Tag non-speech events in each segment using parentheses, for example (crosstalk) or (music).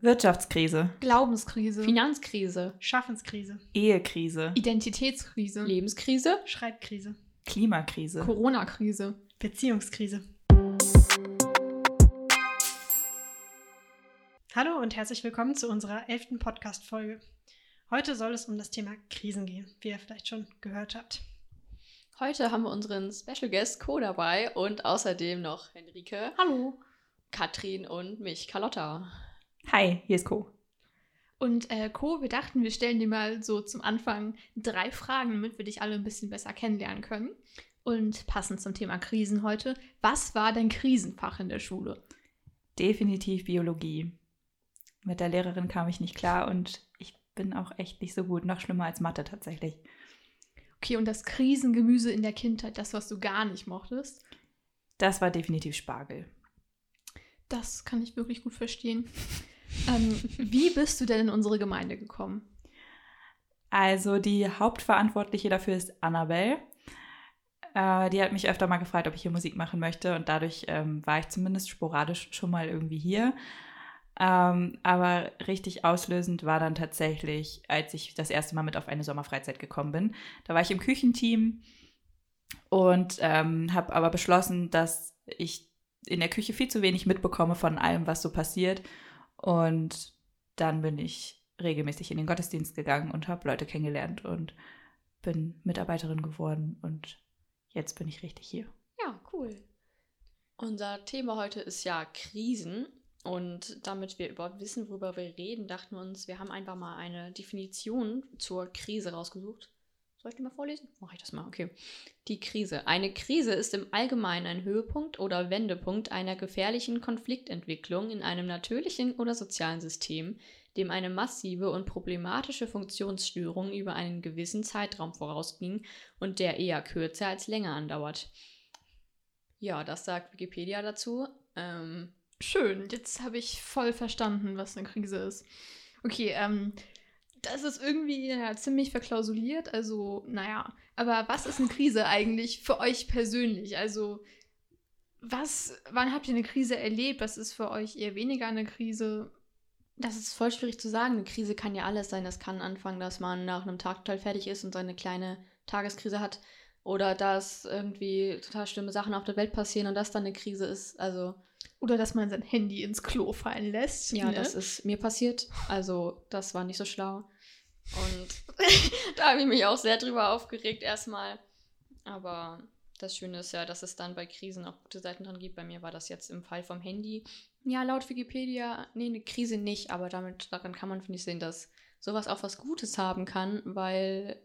Wirtschaftskrise, Glaubenskrise, Finanzkrise, Schaffenskrise, Ehekrise, Identitätskrise, Lebenskrise, Schreibkrise, Klimakrise. Corona-Krise. Beziehungskrise. Hallo und herzlich willkommen zu unserer elften Podcast-Folge. Heute soll es um das Thema Krisen gehen, wie ihr vielleicht schon gehört habt. Heute haben wir unseren Special Guest Co dabei und außerdem noch Henrike, Hallo. Katrin und mich, Carlotta. Hi, hier ist Co. Und äh, Co, wir dachten, wir stellen dir mal so zum Anfang drei Fragen, damit wir dich alle ein bisschen besser kennenlernen können. Und passend zum Thema Krisen heute, was war dein Krisenfach in der Schule? Definitiv Biologie. Mit der Lehrerin kam ich nicht klar und ich bin auch echt nicht so gut. Noch schlimmer als Mathe tatsächlich. Okay, und das Krisengemüse in der Kindheit, das, was du gar nicht mochtest, Das war definitiv Spargel. das kann ich wirklich gut verstehen. Ähm, wie bist du denn in unsere Gemeinde gekommen? Also die Hauptverantwortliche dafür ist Annabelle. Äh, die hat mich öfter mal gefragt, ob ich hier Musik machen möchte und dadurch ähm, war ich zumindest sporadisch schon mal irgendwie hier. Ähm, aber richtig auslösend war dann tatsächlich, als ich das erste Mal mit auf eine Sommerfreizeit gekommen bin. Da war ich im Küchenteam und ähm, habe aber beschlossen, dass ich in der Küche viel zu wenig mitbekomme von allem, was so passiert. Und dann bin ich regelmäßig in den Gottesdienst gegangen und habe Leute kennengelernt und bin Mitarbeiterin geworden und jetzt bin ich richtig hier. Ja, cool. Unser Thema heute ist ja Krisen. Und damit wir überhaupt wissen, worüber wir reden, dachten wir uns, wir haben einfach mal eine Definition zur Krise rausgesucht. Soll ich die mal vorlesen? Mache ich das mal, okay. Die Krise. Eine Krise ist im Allgemeinen ein Höhepunkt oder Wendepunkt einer gefährlichen Konfliktentwicklung in einem natürlichen oder sozialen System, dem eine massive und problematische Funktionsstörung über einen gewissen Zeitraum vorausging und der eher kürzer als länger andauert. Ja, das sagt Wikipedia dazu. Ähm, Schön, jetzt habe ich voll verstanden, was eine Krise ist. Okay, ähm, das ist irgendwie ja, ziemlich verklausuliert, also naja, aber was ist eine Krise eigentlich für euch persönlich? Also, was, wann habt ihr eine Krise erlebt? Was ist für euch eher weniger eine Krise? Das ist voll schwierig zu sagen. Eine Krise kann ja alles sein. Das kann anfangen, dass man nach einem Tag total fertig ist und seine kleine Tageskrise hat. Oder dass irgendwie total schlimme Sachen auf der Welt passieren und das dann eine Krise ist. Also, Oder dass man sein Handy ins Klo fallen lässt? ja, ne? das ist mir passiert. Also, das war nicht so schlau. Und (laughs) da habe ich mich auch sehr drüber aufgeregt erstmal. Aber das Schöne ist ja, dass es dann bei Krisen auch gute Seiten dran gibt. Bei mir war das jetzt im Fall vom Handy. Ja, laut Wikipedia, nee, eine Krise nicht, aber damit, daran kann man, finde ich, sehen, dass sowas auch was Gutes haben kann, weil,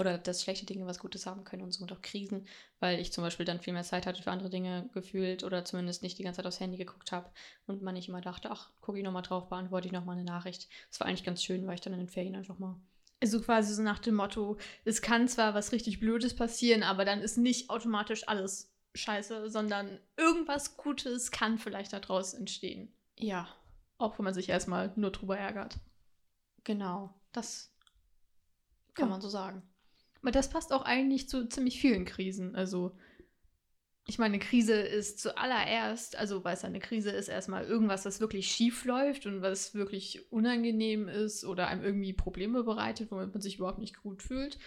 oder dass schlechte Dinge was Gutes haben können und somit auch Krisen, weil ich zum Beispiel dann viel mehr Zeit hatte für andere Dinge gefühlt oder zumindest nicht die ganze Zeit aufs Handy geguckt habe und man nicht immer dachte, ach, gucke ich nochmal drauf, beantworte ich nochmal eine Nachricht. Das war eigentlich ganz schön, weil ich dann in den Ferien einfach mal Also quasi so nach dem Motto, es kann zwar was richtig Blödes passieren, aber dann ist nicht automatisch alles scheiße, sondern irgendwas Gutes kann vielleicht daraus entstehen. Ja, Auch wenn man sich erstmal nur drüber ärgert. genau. Das kann Ja. man so sagen. Aber das passt auch eigentlich zu ziemlich vielen Krisen. Also, ich meine, eine Krise ist zuallererst, also weil es eine Krise ist, erstmal irgendwas, das wirklich schief läuft und was wirklich unangenehm ist oder einem irgendwie Probleme bereitet, womit man sich überhaupt nicht gut fühlt.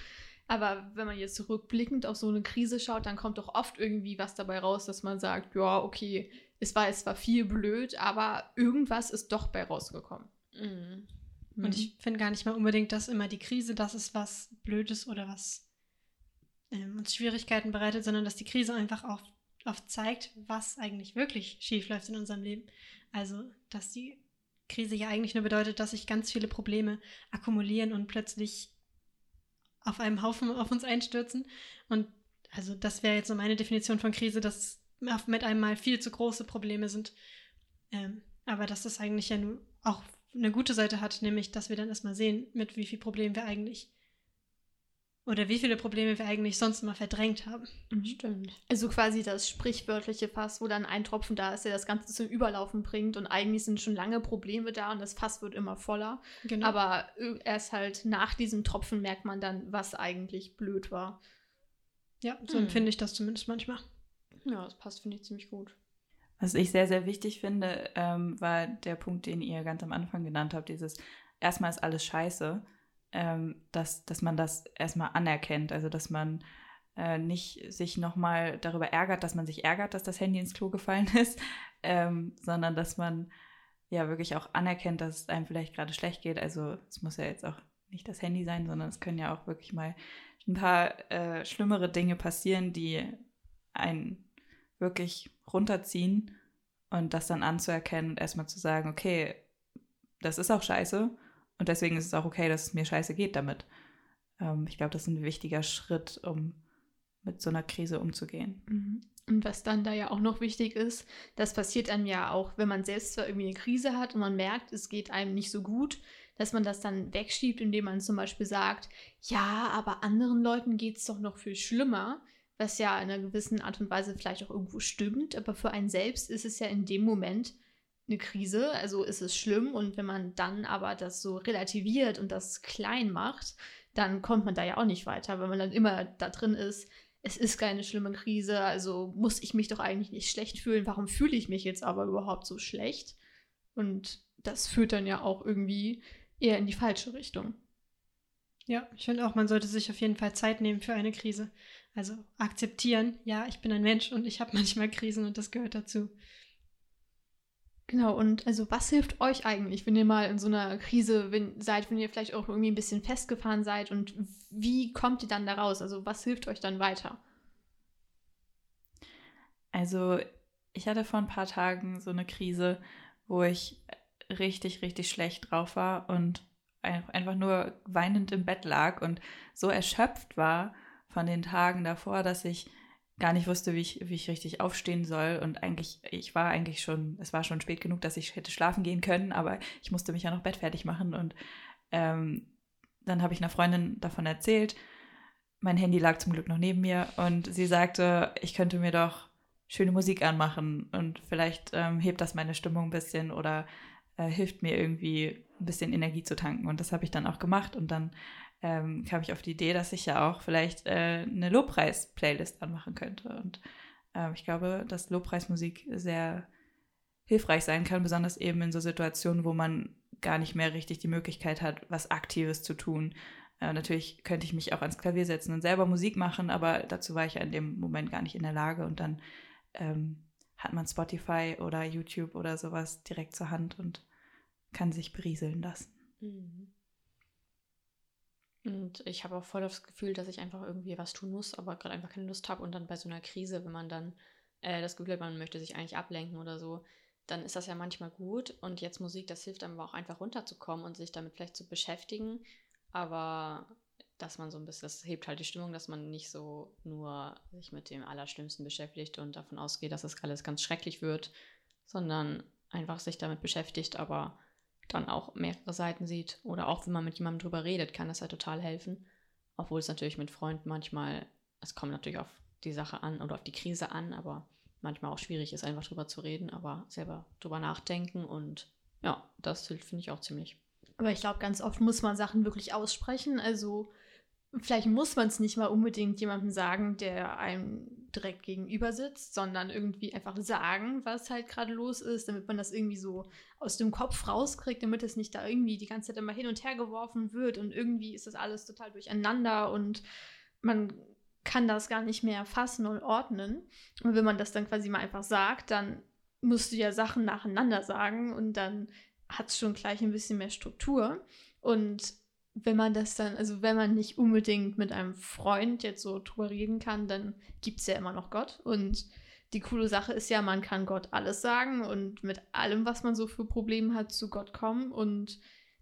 Aber wenn man jetzt rückblickend auf so eine Krise schaut, dann kommt doch oft irgendwie was dabei raus, dass man sagt, ja, okay, es war, es war viel blöd, aber irgendwas ist doch bei rausgekommen. Mhm. Mhm. Und ich finde gar nicht mal unbedingt, dass immer die Krise das ist, was Blödes oder was ähm, uns Schwierigkeiten bereitet, sondern dass die Krise einfach auch oft zeigt, was eigentlich wirklich schief läuft in unserem Leben. Also, dass die Krise ja eigentlich nur bedeutet, dass sich ganz viele Probleme akkumulieren und plötzlich auf einem Haufen auf uns einstürzen. Und also das wäre jetzt so meine Definition von Krise, dass mit einmal viel zu große Probleme sind. Ähm, aber dass das eigentlich ja nur auch eine gute Seite hat, nämlich dass wir dann erstmal sehen, mit wie viel Problemen wir eigentlich oder wie viele Probleme wir eigentlich sonst immer verdrängt haben. Mhm. Stimmt. Also quasi das sprichwörtliche Fass, wo dann ein Tropfen da ist, der das Ganze zum Überlaufen bringt und eigentlich sind schon lange Probleme da und das Fass wird immer voller. Genau. Aber äh, erst halt nach diesem Tropfen merkt man dann, was eigentlich blöd war. ja, so Hm. empfinde ich das zumindest manchmal. Ja, das passt, finde ich, ziemlich gut. Was ich sehr, sehr wichtig finde, ähm, war der Punkt, den ihr ganz am Anfang genannt habt, dieses erstmal ist alles scheiße, ähm, dass, dass man das erstmal anerkennt, also dass man äh, nicht sich nochmal darüber ärgert, dass man sich ärgert, dass das Handy ins Klo gefallen (laughs) ist, ähm, sondern dass man ja wirklich auch anerkennt, dass es einem vielleicht gerade schlecht geht. Also es muss ja jetzt auch nicht das Handy sein, sondern es können ja auch wirklich mal ein paar äh, schlimmere Dinge passieren, die einen wirklich runterziehen und das dann anzuerkennen und erstmal zu sagen, okay, das ist auch scheiße und deswegen ist es auch okay, dass es mir scheiße geht damit. Ähm, ich glaube, das ist ein wichtiger Schritt, um mit so einer Krise umzugehen. Mhm. Und was dann da ja auch noch wichtig ist, das passiert einem ja auch, wenn man selbst zwar irgendwie eine Krise hat und man merkt, es geht einem nicht so gut, dass man das dann wegschiebt, indem man zum Beispiel sagt, ja, aber anderen Leuten geht es doch noch viel schlimmer, was ja in einer gewissen Art und Weise vielleicht auch irgendwo stimmt, aber für einen selbst ist es ja in dem Moment eine Krise, also ist es schlimm und wenn man dann aber das so relativiert und das klein macht, dann kommt man da ja auch nicht weiter, weil man dann immer da drin ist, es ist keine schlimme Krise, also muss ich mich doch eigentlich nicht schlecht fühlen. Warum fühle ich mich jetzt aber überhaupt so schlecht? Und das führt dann ja auch irgendwie eher in die falsche Richtung. Ja, ich finde auch, man sollte sich auf jeden Fall Zeit nehmen für eine Krise. Also akzeptieren, ja, ich bin ein Mensch und ich habe (laughs) manchmal Krisen und das gehört dazu. Genau, und also was hilft euch eigentlich, wenn ihr mal in so einer Krise wenn, seid, wenn ihr vielleicht auch irgendwie ein bisschen festgefahren seid und wie kommt ihr dann da raus? Also was hilft euch dann weiter? Also ich hatte vor ein paar Tagen so eine Krise, wo ich richtig, richtig schlecht drauf war und einfach nur weinend im Bett lag und so erschöpft war von den Tagen davor, dass ich gar nicht wusste, wie ich, wie ich richtig aufstehen soll. Und eigentlich, ich war eigentlich schon, es war schon spät genug, dass ich hätte schlafen gehen können, aber ich musste mich ja noch Bett fertig machen. Und ähm, dann habe ich einer Freundin davon erzählt. Mein Handy lag zum Glück noch neben mir und sie sagte, ich könnte mir doch schöne Musik anmachen und vielleicht ähm, hebt das meine Stimmung ein bisschen oder äh, hilft mir irgendwie ein bisschen Energie zu tanken. Und das habe ich dann auch gemacht und dann ähm, kam ich auf die Idee, dass ich ja auch vielleicht äh, eine Lobpreis-Playlist anmachen könnte. Und äh, ich glaube, dass Lobpreismusik sehr hilfreich sein kann, besonders eben in so Situationen, wo man gar nicht mehr richtig die Möglichkeit hat, was Aktives zu tun. Äh, natürlich könnte ich mich auch ans Klavier setzen und selber Musik machen, aber dazu war ich ja in dem Moment gar nicht in der Lage. Und dann ähm, hat man Spotify oder YouTube oder sowas direkt zur Hand und kann sich berieseln lassen. Mhm. Und ich habe auch voll das Gefühl, dass ich einfach irgendwie was tun muss, aber gerade einfach keine Lust habe. Und dann bei so einer Krise, wenn man dann äh, das Gefühl hat, man möchte sich eigentlich ablenken oder so, dann ist das ja manchmal gut. Und jetzt Musik, das hilft einem auch einfach runterzukommen und sich damit vielleicht zu beschäftigen. Aber dass man so ein bisschen, das hebt halt die Stimmung, dass man nicht so nur sich mit dem Allerschlimmsten beschäftigt und davon ausgeht, dass das alles ganz schrecklich wird, sondern einfach sich damit beschäftigt, aber dann auch mehrere Seiten sieht oder auch wenn man mit jemandem drüber redet, kann das ja total helfen. Obwohl es natürlich mit Freunden manchmal, es kommt natürlich auf die Sache an oder auf die Krise an, aber manchmal auch schwierig ist, einfach drüber zu reden, aber selber drüber nachdenken und ja, das hilft, finde ich auch ziemlich. Aber ich glaube, ganz oft muss man Sachen wirklich aussprechen. Also vielleicht muss man es nicht mal unbedingt jemandem sagen, der einem direkt gegenüber sitzt, sondern irgendwie einfach sagen, was halt gerade los ist, damit man das irgendwie so aus dem Kopf rauskriegt, damit es nicht da irgendwie die ganze Zeit immer hin und her geworfen wird und irgendwie ist das alles total durcheinander und man kann das gar nicht mehr fassen und ordnen. Und wenn man das dann quasi mal einfach sagt, dann musst du ja Sachen nacheinander sagen und dann hat es schon gleich ein bisschen mehr Struktur. Und wenn man das dann, also wenn man nicht unbedingt mit einem Freund jetzt so drüber reden kann, dann gibt es ja immer noch Gott. Und die coole Sache ist ja, man kann Gott alles sagen und mit allem, was man so für Probleme hat, zu Gott kommen. Und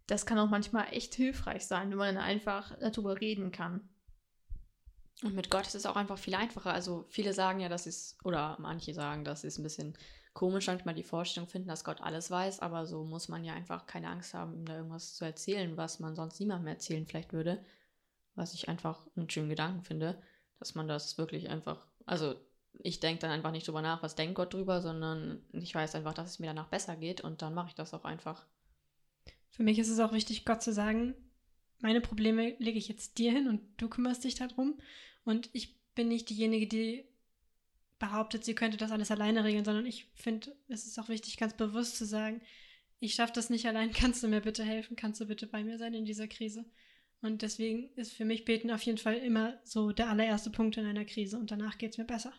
das kann auch manchmal echt hilfreich sein, wenn man dann einfach darüber reden kann. Und mit Gott ist es auch einfach viel einfacher. Also viele sagen ja, dass es, oder manche sagen, dass es ein bisschen komisch manchmal die Vorstellung finden, dass Gott alles weiß, aber so muss man ja einfach keine Angst haben, ihm da irgendwas zu erzählen, was man sonst niemandem erzählen vielleicht würde. Was ich einfach einen schönen Gedanken finde, dass man das wirklich einfach, also ich denke dann einfach nicht drüber nach, was denkt Gott drüber, sondern ich weiß einfach, dass es mir danach besser geht und dann mache ich das auch einfach. Für mich ist es auch wichtig, Gott zu sagen, meine Probleme lege ich jetzt dir hin und du kümmerst dich darum. Und ich bin nicht diejenige, die behauptet, sie könnte das alles alleine regeln, sondern ich finde, es ist auch wichtig, ganz bewusst zu sagen, ich schaffe das nicht allein, (laughs) kannst du mir bitte helfen, kannst du bitte bei mir sein in dieser Krise. Und deswegen ist für mich Beten auf jeden Fall immer so der allererste Punkt in einer Krise und danach geht es mir besser.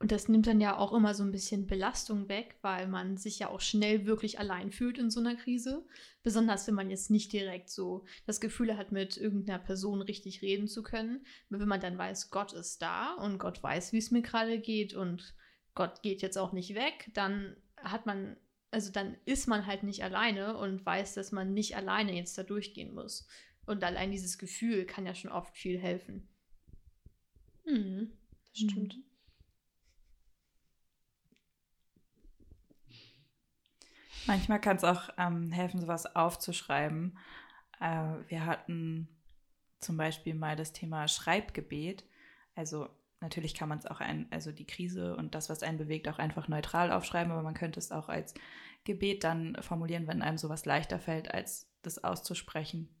Und das nimmt dann ja auch immer so ein bisschen Belastung weg, weil man sich ja auch schnell wirklich allein fühlt in so einer Krise. Besonders wenn man jetzt nicht direkt so das Gefühl hat, mit irgendeiner Person richtig reden zu können. Wenn man dann weiß, Gott ist da und Gott weiß, wie es mir gerade geht und Gott geht jetzt auch nicht weg, dann hat man, also dann ist man halt nicht alleine und weiß, dass man nicht alleine jetzt da durchgehen muss. Und allein dieses Gefühl kann ja schon oft viel helfen. Mhm, das stimmt. Mhm. Manchmal kann es auch ähm, helfen, sowas aufzuschreiben. Äh, wir hatten zum Beispiel mal das Thema Schreibgebet. Also natürlich kann man es auch ein, also die Krise und das, was einen bewegt, auch einfach neutral aufschreiben, aber man könnte es auch als Gebet dann formulieren, wenn einem sowas leichter fällt, als das auszusprechen.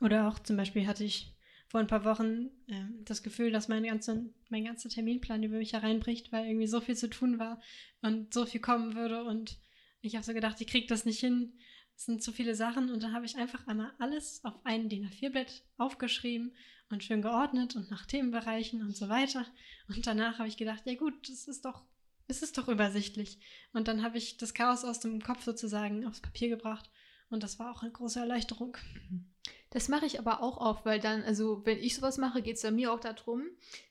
Oder auch zum Beispiel hatte ich vor ein paar Wochen äh, das Gefühl, dass mein, ganze, mein ganzer Terminplan über mich hereinbricht, weil irgendwie so viel zu tun war und so viel kommen würde. Und ich habe so gedacht, ich kriege das nicht hin. Es sind zu viele Sachen. Und dann habe ich einfach einmal alles auf einen DIN A4-Blatt aufgeschrieben und schön geordnet und nach Themenbereichen und so weiter. Und danach habe ich gedacht, ja gut, das ist doch, es ist doch übersichtlich. Und dann habe ich das Chaos aus dem Kopf sozusagen aufs Papier gebracht. Und das war auch eine große Erleichterung. Das mache ich aber auch oft, weil dann, also wenn ich sowas mache, geht es bei mir auch darum,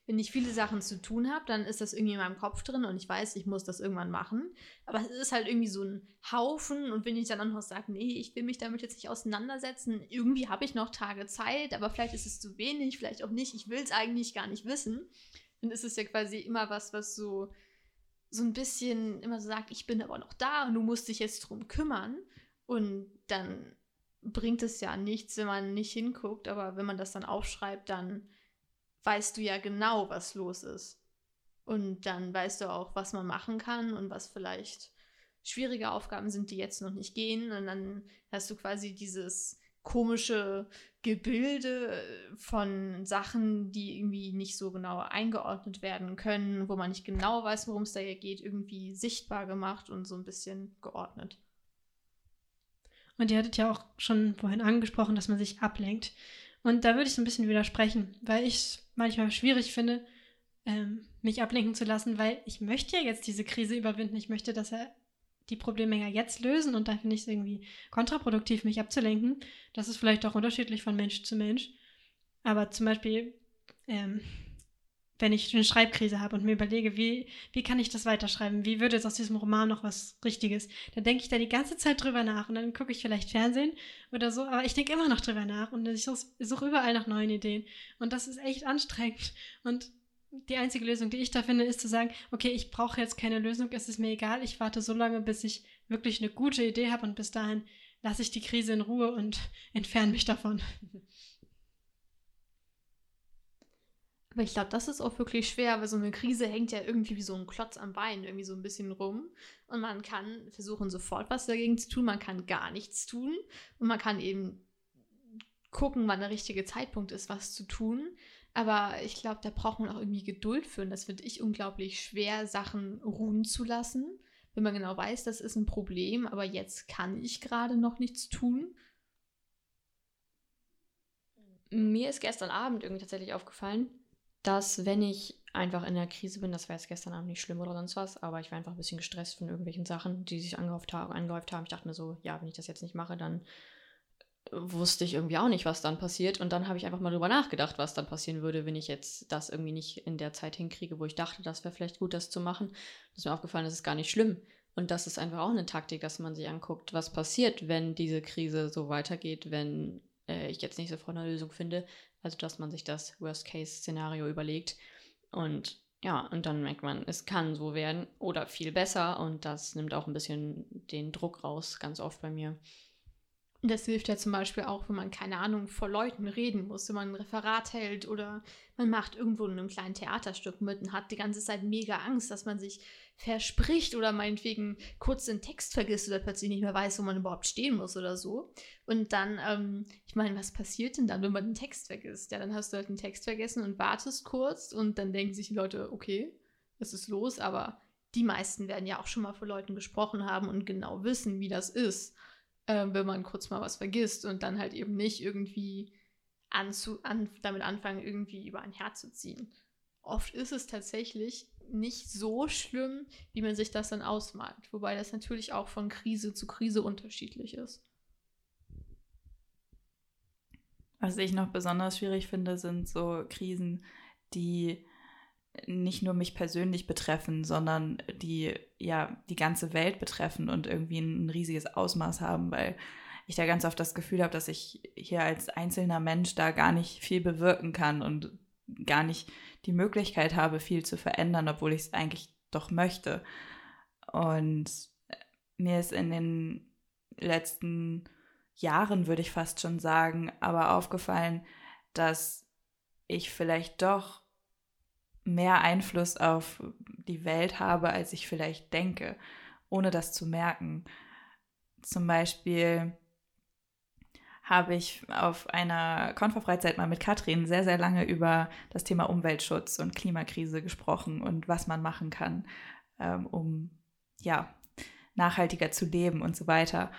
wenn ich viele Sachen zu tun habe, dann ist das irgendwie in meinem Kopf drin und ich weiß, ich muss das irgendwann machen. Aber es ist halt irgendwie so ein Haufen und wenn ich dann auch noch sage, nee, ich will mich damit jetzt nicht auseinandersetzen, irgendwie habe ich noch Tage Zeit, aber vielleicht ist es zu wenig, vielleicht auch nicht, ich will es eigentlich gar nicht wissen, dann ist es ja quasi immer was, was so, so ein bisschen immer so sagt, ich bin aber noch da und du musst dich jetzt drum kümmern. Und dann bringt es ja nichts, wenn man nicht hinguckt, aber wenn man das dann aufschreibt, dann weißt du ja genau, was los ist. Und dann weißt du auch, was man machen kann und was vielleicht schwierige Aufgaben sind, die jetzt noch nicht gehen. Und dann hast du quasi dieses komische Gebilde von Sachen, die irgendwie nicht so genau eingeordnet werden können, wo man nicht genau weiß, worum es da geht, irgendwie sichtbar gemacht und so ein bisschen geordnet. Und ihr hattet ja auch schon vorhin angesprochen, dass man sich ablenkt. Und da würde ich so ein bisschen widersprechen, weil ich es manchmal schwierig finde, ähm, mich ablenken zu lassen, weil ich möchte ja jetzt diese Krise überwinden. Ich möchte, dass er die Probleme ja jetzt lösen und da finde ich es irgendwie kontraproduktiv, mich abzulenken. Das ist vielleicht auch unterschiedlich von Mensch zu Mensch. Aber zum Beispiel, ähm, wenn ich eine Schreibkrise habe und mir überlege, wie, wie kann ich das weiterschreiben? Wie würde jetzt aus diesem Roman noch was Richtiges? Dann denke ich da die ganze Zeit drüber nach und dann gucke ich vielleicht Fernsehen oder so, aber ich denke immer noch drüber nach und ich suche überall nach neuen Ideen. Und das ist echt anstrengend. Und die einzige Lösung, die ich da finde, ist zu sagen, okay, ich brauche jetzt keine Lösung, es ist mir egal, ich warte so lange, bis ich wirklich eine gute Idee habe und bis dahin lasse ich die Krise in Ruhe und (laughs) entferne mich davon. (laughs) Aber ich glaube, das ist auch wirklich schwer, weil so eine Krise hängt ja irgendwie wie so ein Klotz am Bein irgendwie so ein bisschen rum. Und man kann versuchen, sofort was dagegen zu tun. Man kann gar nichts tun. Und man kann eben gucken, wann der richtige Zeitpunkt ist, was zu tun. Aber ich glaube, da braucht man auch irgendwie Geduld für. Und das finde ich unglaublich schwer, Sachen ruhen zu lassen. Wenn man genau weiß, das ist ein Problem, aber jetzt kann ich gerade noch nichts tun. Mir ist gestern Abend irgendwie tatsächlich aufgefallen, dass wenn ich einfach in der Krise bin, das war jetzt gestern Abend nicht schlimm oder sonst was, aber ich war einfach ein bisschen gestresst von irgendwelchen Sachen, die sich angehäuft haben. Angehäuft haben. Ich dachte mir so, ja, wenn ich das jetzt nicht mache, dann wusste ich irgendwie auch nicht, was dann passiert. Und dann habe ich einfach mal drüber nachgedacht, was dann passieren würde, wenn ich jetzt das irgendwie nicht in der Zeit hinkriege, wo ich dachte, das wäre vielleicht gut, das zu machen. Das ist mir aufgefallen, das ist gar nicht schlimm. Und das ist einfach auch eine Taktik, dass man sich anguckt, was passiert, wenn diese Krise so weitergeht, wenn äh, ich jetzt nicht sofort eine Lösung finde. Also, dass man sich das Worst-Case-Szenario überlegt. Und ja, und dann merkt man, es kann so werden oder viel besser. Und das nimmt auch ein bisschen den Druck raus, ganz oft bei mir. Das hilft ja zum Beispiel auch, wenn man, keine Ahnung, vor Leuten reden muss, wenn man ein Referat hält oder man macht irgendwo in einem kleinen Theaterstück mit und hat die ganze Zeit mega Angst, dass man sich verspricht oder meinetwegen kurz den Text vergisst oder plötzlich nicht mehr weiß, wo man überhaupt stehen muss oder so. Und dann, ähm, ich meine, was passiert denn dann, wenn man den Text vergisst? Ja, dann hast du halt den Text vergessen und wartest kurz und dann denken sich die Leute, okay, was ist los? Aber die meisten werden ja auch schon mal vor Leuten gesprochen haben und genau wissen, wie das ist, äh, wenn man kurz mal was vergisst und dann halt eben nicht irgendwie anzu an damit anfangen, irgendwie über ein Herz zu ziehen. Oft ist es tatsächlich nicht so schlimm, wie man sich das dann ausmalt. Wobei das natürlich auch von Krise zu Krise unterschiedlich ist. Was ich noch besonders schwierig finde, sind so Krisen, die nicht nur mich persönlich betreffen, sondern die ja die ganze Welt betreffen und irgendwie ein riesiges Ausmaß haben, weil ich da ganz oft das Gefühl habe, dass ich hier als einzelner Mensch da gar nicht viel bewirken kann und gar nicht die Möglichkeit habe, viel zu verändern, obwohl ich es eigentlich doch möchte. Und mir ist in den letzten Jahren, würde ich fast schon sagen, aber aufgefallen, dass ich vielleicht doch mehr Einfluss auf die Welt habe, als ich vielleicht denke, ohne das zu merken. Zum Beispiel habe ich auf einer Konferfreizeit mal mit Katrin sehr, sehr lange über das Thema Umweltschutz und Klimakrise gesprochen und was man machen kann, ähm, um ja, nachhaltiger zu leben und so weiter.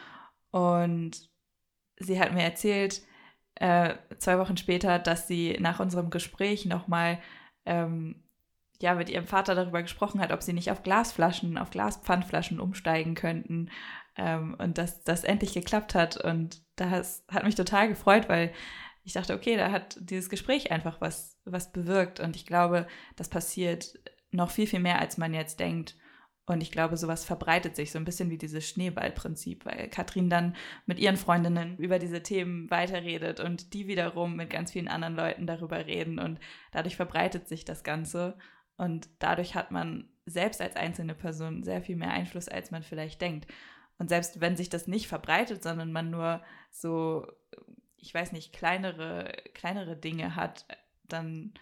Und sie hat mir erzählt, äh, zwei Wochen später, dass sie nach unserem Gespräch nochmal ähm, ja, mit ihrem Vater darüber gesprochen hat, ob sie nicht auf Glasflaschen, auf Glaspfandflaschen umsteigen könnten ähm, und dass das endlich geklappt hat. Und das hat mich total gefreut, weil ich dachte, okay, da hat dieses Gespräch einfach was, was bewirkt. Und ich glaube, das passiert noch viel, viel mehr, als man jetzt denkt. Und ich glaube, sowas verbreitet sich so ein bisschen wie dieses Schneeballprinzip, weil Katrin dann mit ihren Freundinnen über diese Themen weiterredet und die wiederum mit ganz vielen anderen Leuten darüber reden und dadurch verbreitet sich das Ganze und dadurch hat man selbst als einzelne Person sehr viel mehr Einfluss, als man vielleicht denkt. Und selbst wenn sich das nicht verbreitet, sondern man nur so, ich weiß nicht, kleinere, kleinere Dinge hat, dann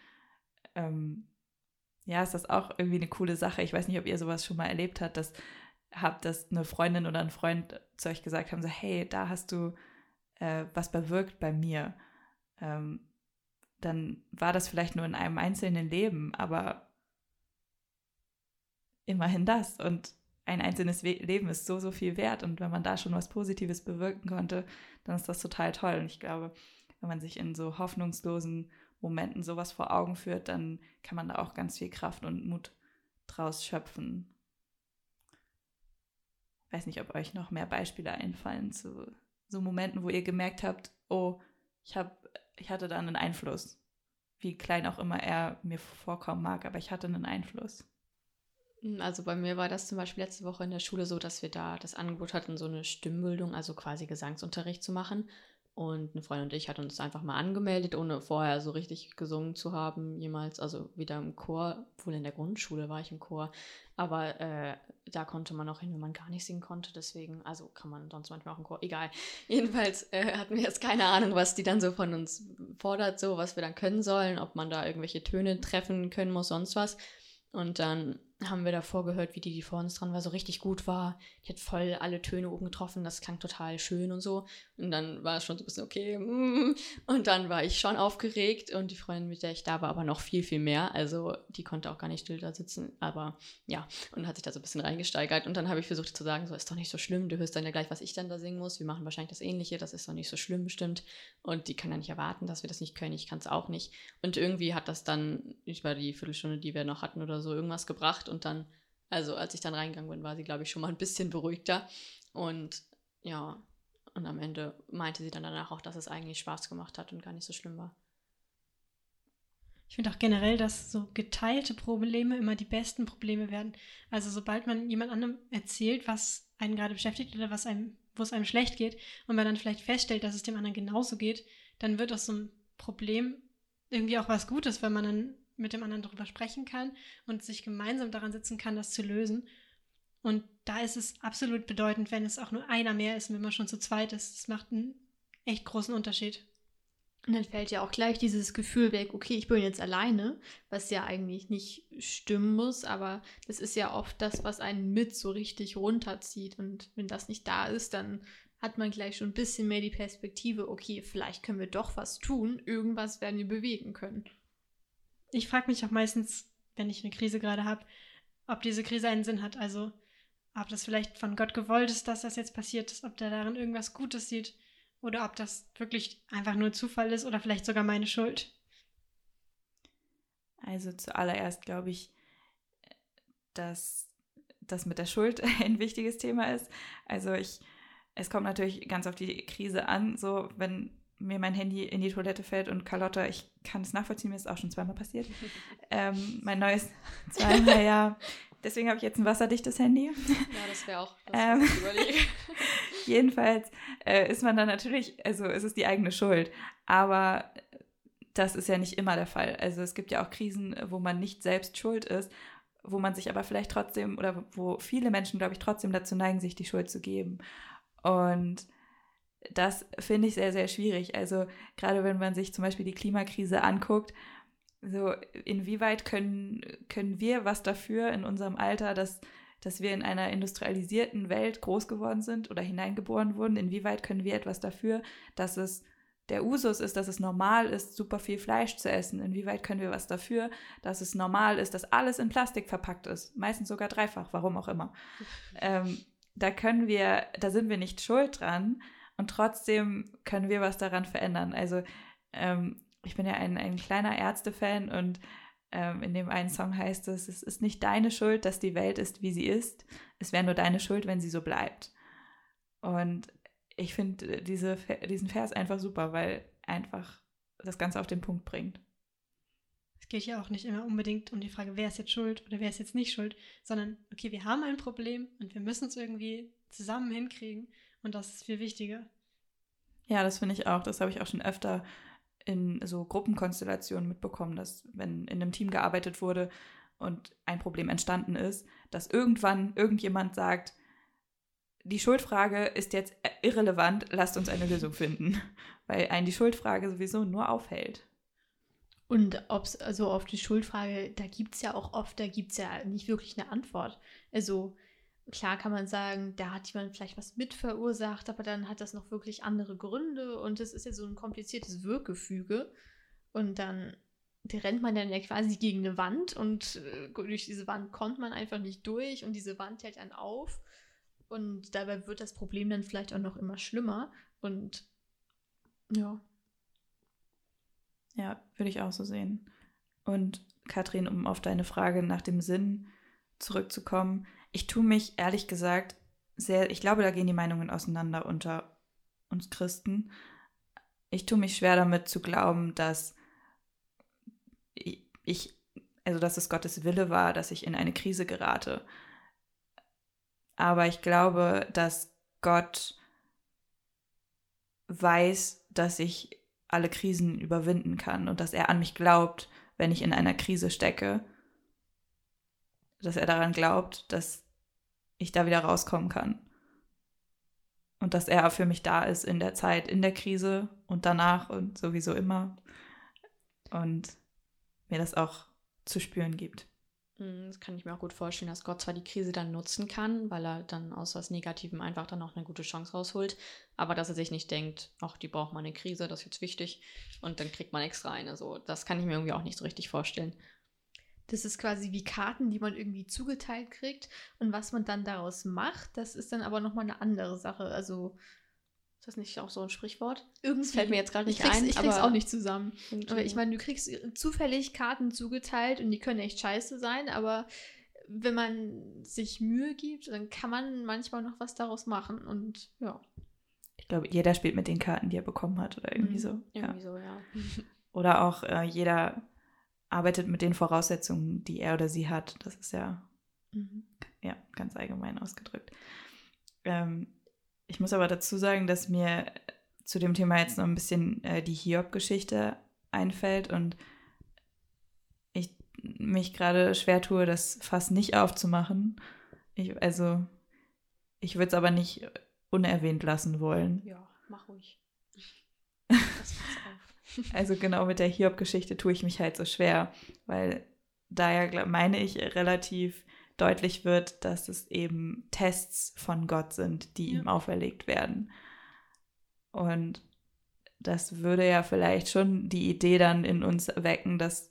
ähm, ja, ist das auch irgendwie eine coole Sache. Ich weiß nicht, ob ihr sowas schon mal erlebt habt, dass habt, dass eine Freundin oder ein Freund zu euch gesagt haben, so, hey, da hast du äh, was bewirkt bei mir. Ähm, dann war das vielleicht nur in einem einzelnen Leben, aber immerhin das. Und ein einzelnes Leben ist so, so viel wert. Und wenn man da schon was Positives bewirken konnte, dann ist das total toll. Und ich glaube, wenn man sich in so hoffnungslosen Momenten sowas vor Augen führt, dann kann man da auch ganz viel Kraft und Mut draus schöpfen. Ich weiß nicht, ob euch noch mehr Beispiele einfallen zu so Momenten, wo ihr gemerkt habt, oh, ich, hab, ich hatte da einen Einfluss. Wie klein auch immer er mir vorkommen mag, aber ich hatte einen Einfluss. Hm, also bei mir war das zum Beispiel letzte Woche in der Schule so, dass wir da das Angebot hatten, so eine Stimmbildung, also quasi Gesangsunterricht zu machen. Und eine Freundin und ich hatten uns einfach mal angemeldet, ohne vorher so richtig gesungen zu haben, jemals. Also wieder im Chor, wohl in der Grundschule war ich im Chor. Aber äh, da konnte man auch hin, wenn man gar nicht singen konnte. Deswegen, also kann man sonst manchmal auch im Chor. Egal. (laughs) Jedenfalls äh, hatten wir jetzt keine Ahnung, was die dann so von uns fordert, so was wir dann können sollen, ob man da irgendwelche Töne treffen können muss, sonst was. Und dann haben wir davor gehört, wie die, die vor uns dran war, so richtig gut war. Die hat voll alle Töne oben getroffen, das klang total schön und so. Und dann war es schon so ein bisschen okay. Mm. Und dann war ich schon aufgeregt und die Freundin, mit der ich da war, aber noch viel, viel mehr. Also die konnte auch gar nicht still da sitzen. Aber ja, und hat sich da so ein bisschen reingesteigert. Und dann habe ich versucht zu sagen, so ist doch nicht so schlimm, du hörst dann ja gleich, was ich dann da singen muss. Wir machen wahrscheinlich das Ähnliche, das ist doch nicht so schlimm bestimmt. Und die kann ja nicht erwarten, dass wir das nicht können. Ich kann es auch nicht. Und irgendwie hat das dann, ich war die Viertelstunde, die wir noch hatten oder so, irgendwas gebracht und dann also als ich dann reingegangen bin, war sie, glaube ich, schon mal ein bisschen beruhigter. Und ja, und am Ende meinte sie dann danach auch, dass es eigentlich Spaß gemacht hat und gar nicht so schlimm war. Ich finde auch generell, dass so geteilte Probleme immer die besten Probleme werden. Also sobald man jemand anderem erzählt, was einen gerade beschäftigt oder was einem, wo es einem schlecht geht, und man dann vielleicht feststellt, dass es dem anderen genauso geht, dann wird aus so einem Problem irgendwie auch was Gutes, weil man dann mit dem anderen darüber sprechen kann und sich gemeinsam daran setzen kann, das zu lösen. Und da ist es absolut bedeutend, wenn es auch nur einer mehr ist, wenn man schon zu zweit ist. Das macht einen echt großen Unterschied. Und dann fällt ja auch gleich dieses Gefühl weg, okay, ich bin jetzt alleine, was ja eigentlich nicht stimmen muss, aber das ist ja oft das, was einen mit so richtig runterzieht. Und wenn das nicht da ist, dann hat man gleich schon ein bisschen mehr die Perspektive, okay, vielleicht können wir doch was tun, irgendwas werden wir bewegen können. Ich frage mich auch meistens, wenn ich eine Krise gerade habe, ob diese Krise einen Sinn hat. Also ob das vielleicht von Gott gewollt ist, dass das jetzt passiert ist, ob der darin irgendwas Gutes sieht oder ob das wirklich einfach nur Zufall ist oder vielleicht sogar meine Schuld. Also zuallererst glaube ich, dass das mit der Schuld (laughs) ein wichtiges Thema ist. Also ich, es kommt natürlich ganz auf die Krise an, so wenn mir mein Handy in die Toilette fällt und Carlotta, ich kann es nachvollziehen, mir ist auch schon zweimal passiert. ähm, mein neues (laughs) zweimal, ja. Deswegen habe ich jetzt ein wasserdichtes Handy. Ja, das wäre auch das, Ähm. (laughs) Jedenfalls äh, ist man dann natürlich, also es ist die eigene Schuld. Aber das ist ja nicht immer der Fall. Also es gibt ja auch Krisen, wo man nicht selbst schuld ist, wo man sich aber vielleicht trotzdem oder wo viele Menschen, glaube ich, trotzdem dazu neigen, sich die Schuld zu geben. Und das finde ich sehr, sehr schwierig. Also gerade wenn man sich zum Beispiel die Klimakrise anguckt, so inwieweit können, können wir was dafür in unserem Alter, dass, dass wir in einer industrialisierten Welt groß geworden sind oder hineingeboren wurden? Inwieweit können wir etwas dafür, dass es der Usus ist, dass es normal ist, super viel Fleisch zu essen? Inwieweit können wir was dafür, dass es normal ist, dass alles in Plastik verpackt ist? Meistens sogar dreifach, warum auch immer. (laughs) Ähm, da können wir, da sind wir nicht schuld dran und trotzdem können wir was daran verändern. Also ähm, ich bin ja ein, ein kleiner Ärzte-Fan und ähm, in dem einen Song heißt es, es ist nicht deine Schuld, dass die Welt ist, wie sie ist. Es wäre nur deine Schuld, wenn sie so bleibt. Und ich finde diese, diesen Vers einfach super, weil einfach das Ganze auf den Punkt bringt. Es geht ja auch nicht immer unbedingt um die Frage, wer ist jetzt schuld oder wer ist jetzt nicht schuld, sondern okay, wir haben ein Problem und wir müssen es irgendwie zusammen hinkriegen und das ist viel wichtiger. Ja, das finde ich auch. Das habe ich auch schon öfter in so Gruppenkonstellationen mitbekommen, dass wenn in einem Team gearbeitet wurde und ein Problem entstanden ist, dass irgendwann irgendjemand sagt, die Schuldfrage ist jetzt irrelevant, lasst uns eine Lösung finden, (laughs) weil einen die Schuldfrage sowieso nur aufhält. Und ob es also auf die Schuldfrage, da gibt es ja auch oft, da gibt es ja nicht wirklich eine Antwort. Also klar kann man sagen, da hat jemand vielleicht was mit verursacht, aber dann hat das noch wirklich andere Gründe und es ist ja so ein kompliziertes Wirkgefüge. Und dann rennt man dann ja quasi gegen eine Wand und äh, durch diese Wand kommt man einfach nicht durch und diese Wand hält einen auf. Und dabei wird das Problem dann vielleicht auch noch immer schlimmer. Und ja. Ja, würde ich auch so sehen. Und Katrin, um auf deine Frage nach dem Sinn zurückzukommen, ich tue mich ehrlich gesagt sehr, ich glaube, da gehen die Meinungen auseinander unter uns Christen. Ich tue mich schwer damit zu glauben, dass ich, also dass es Gottes Wille war, dass ich in eine Krise gerate. Aber ich glaube, dass Gott weiß, dass ich alle Krisen überwinden kann und dass er an mich glaubt, wenn ich in einer Krise stecke. Dass er daran glaubt, dass ich da wieder rauskommen kann. Und dass er für mich da ist in der Zeit, in der Krise und danach und sowieso immer. Und mir das auch zu spüren gibt. Mm, Das kann ich mir auch gut vorstellen, dass Gott zwar die Krise dann nutzen kann, weil er dann aus was Negativem einfach dann auch eine gute Chance rausholt, aber dass er sich nicht denkt, ach, die braucht mal eine Krise, das ist jetzt wichtig und dann kriegt man extra eine. So, das kann ich mir irgendwie auch nicht so richtig vorstellen. Das ist quasi wie Karten, die man irgendwie zugeteilt kriegt. Und was man dann daraus macht, das ist dann aber nochmal eine andere Sache. Also Ist das nicht auch so ein Sprichwort? irgendwie. Das fällt mir jetzt gerade nicht ich ein, Ich krieg's aber- auch nicht zusammen. Aber ich meine, du kriegst zufällig Karten zugeteilt und die können echt scheiße sein, aber wenn man sich Mühe gibt, dann kann man manchmal noch was daraus machen. Und ja. Ich glaube, jeder spielt mit den Karten, die er bekommen hat oder irgendwie Mhm. so. Ja. Irgendwie so, ja. Oder auch äh, jeder arbeitet mit den Voraussetzungen, die er oder sie hat. Das ist ja, ja ganz allgemein ausgedrückt. Ähm, ich muss aber dazu sagen, dass mir zu dem Thema jetzt noch ein bisschen äh, die Hiob-Geschichte einfällt und ich mich gerade schwer tue, das fast nicht aufzumachen, Ich, also, ich würde es aber nicht unerwähnt lassen wollen. Ja, mach ruhig. (laughs) Das pass auf. Also genau mit der Hiob-Geschichte tue ich mich halt so schwer, weil da ja, meine ich, relativ deutlich wird, dass es eben Tests von Gott sind, die Ja. ihm auferlegt werden. Und das würde ja vielleicht schon die Idee dann in uns wecken, dass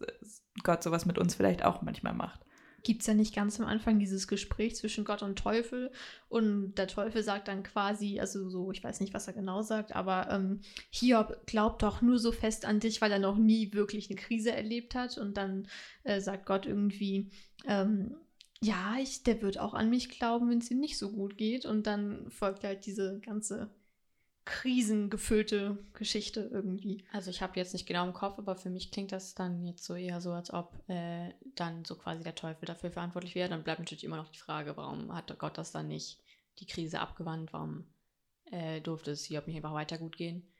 Gott sowas mit uns vielleicht auch manchmal macht. Gibt es ja nicht ganz am Anfang dieses Gespräch zwischen Gott und Teufel. Und der Teufel sagt dann quasi, also so, ich weiß nicht, was er genau sagt, aber ähm, Hiob glaubt doch nur so fest an dich, weil er noch nie wirklich eine Krise erlebt hat. Und dann äh, sagt Gott irgendwie, ähm, ja, ich, der wird auch an mich glauben, wenn es ihm nicht so gut geht. Und dann folgt halt diese ganze krisengefüllte Geschichte irgendwie. Also ich habe jetzt nicht genau im Kopf, aber für mich klingt das dann jetzt so eher so, als ob äh, dann so quasi der Teufel dafür verantwortlich wäre. Dann bleibt natürlich immer noch die Frage, warum hat Gott das dann nicht die Krise abgewandt? Warum äh, durfte es hier nicht einfach weiter gut gehen?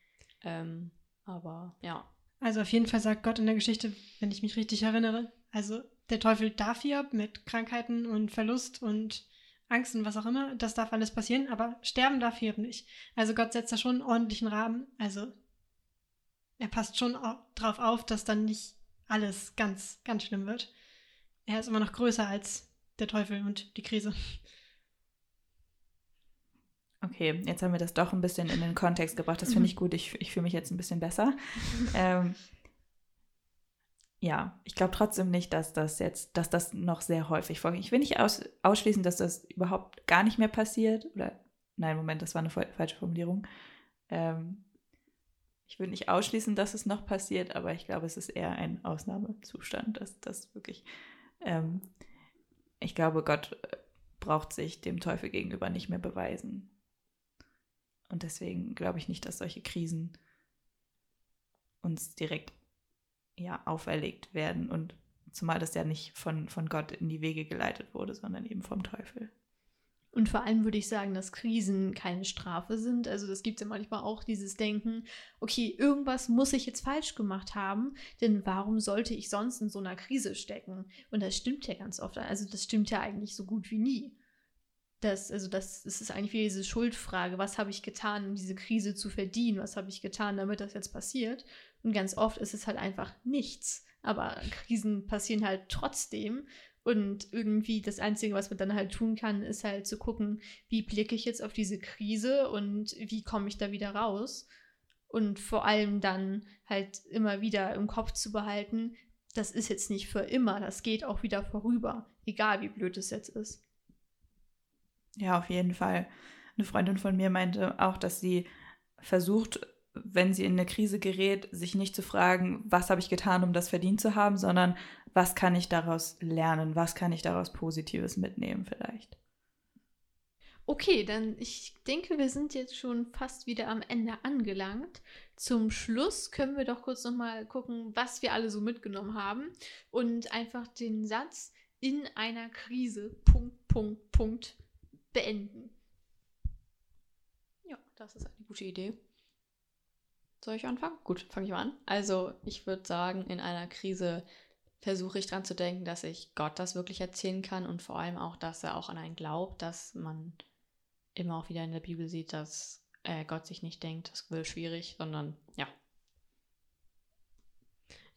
Ähm, aber ja, Also auf jeden Fall sagt Gott in der Geschichte, wenn ich mich richtig erinnere, also der Teufel darf hier mit Krankheiten und Verlust und Angst und was auch immer, das darf alles passieren, aber sterben darf hier nicht. Also Gott setzt da schon einen ordentlichen Rahmen. Also er passt schon au drauf auf, dass dann nicht alles ganz, ganz schlimm wird. Er ist immer noch größer als der Teufel und die Krise. Okay, jetzt haben wir das doch ein bisschen in den Kontext gebracht. Das finde (laughs) ich gut. Ich, ich fühle mich jetzt ein bisschen besser. (laughs) ähm, ja, ich glaube trotzdem nicht, dass das jetzt, dass das noch sehr häufig vorkommt. Ich will nicht aus, ausschließen, dass das überhaupt gar nicht mehr passiert. Oder nein, Moment, das war eine fa- falsche Formulierung. Ähm, ich will nicht ausschließen, dass es noch passiert, aber ich glaube, es ist eher ein Ausnahmezustand, dass das wirklich. Ähm, ich glaube, Gott äh, braucht sich dem Teufel gegenüber nicht mehr beweisen. Und deswegen glaube ich nicht, dass solche Krisen uns direkt ja, auferlegt werden. Und zumal das ja nicht von, von Gott in die Wege geleitet wurde, sondern eben vom Teufel. Und vor allem würde ich sagen, dass Krisen keine Strafe sind. Also das gibt es ja manchmal auch, dieses Denken, okay, irgendwas muss ich jetzt falsch gemacht haben, denn warum sollte ich sonst in so einer Krise stecken? Und das stimmt ja ganz oft. Also das stimmt ja eigentlich so gut wie nie. Das, also das, das ist eigentlich wieder diese Schuldfrage, was habe ich getan, um diese Krise zu verdienen? Was habe ich getan, damit das jetzt passiert? Und ganz oft ist es halt einfach nichts. Aber Krisen passieren halt trotzdem. Und irgendwie das Einzige, was man dann halt tun kann, ist halt zu gucken, wie blicke ich jetzt auf diese Krise und wie komme ich da wieder raus. Und vor allem dann halt immer wieder im Kopf zu behalten, das ist jetzt nicht für immer, das geht auch wieder vorüber, egal wie blöd es jetzt ist. Ja, auf jeden Fall. Eine Freundin von mir meinte auch, dass sie versucht, wenn sie in eine Krise gerät, sich nicht zu fragen, was habe ich getan, um das verdient zu haben, sondern was kann ich daraus lernen, was kann ich daraus Positives mitnehmen vielleicht. Okay, dann ich denke, wir sind jetzt schon fast wieder am Ende angelangt. Zum Schluss können wir doch kurz nochmal gucken, was wir alle so mitgenommen haben und einfach den Satz in einer Krise, Punkt, Punkt, Punkt, beenden. ja, das ist eine gute Idee. Soll ich anfangen? Gut, fange ich mal an. Also, ich würde sagen, in einer Krise versuche ich dran zu denken, dass ich Gott das wirklich erzählen kann und vor allem auch, dass er auch an einen glaubt, dass man immer auch wieder in der Bibel sieht, dass äh, Gott sich nicht denkt, das wird schwierig, sondern ja.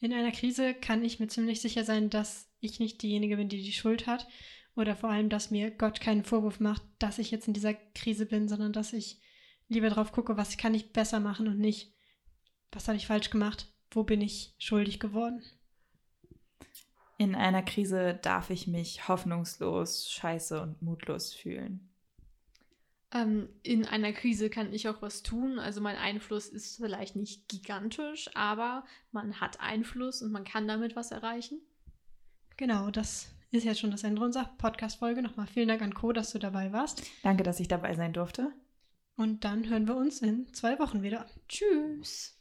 In einer Krise kann ich mir ziemlich sicher sein, dass ich nicht diejenige bin, die die Schuld hat. Oder vor allem, dass mir Gott keinen Vorwurf macht, dass ich jetzt in dieser Krise bin, sondern dass ich lieber drauf gucke, was kann ich besser machen und nicht, was habe ich falsch gemacht, wo bin ich schuldig geworden. In einer Krise darf ich mich hoffnungslos, scheiße und mutlos fühlen. Ähm, in einer Krise kann ich auch was tun. Also mein Einfluss ist vielleicht nicht gigantisch, aber man hat Einfluss und man kann damit was erreichen. Genau, das ist jetzt schon das Ende unserer Podcast-Folge. Nochmal vielen Dank an Co, dass du dabei warst. Danke, dass ich dabei sein durfte. Und dann hören wir uns in zwei Wochen wieder. Tschüss.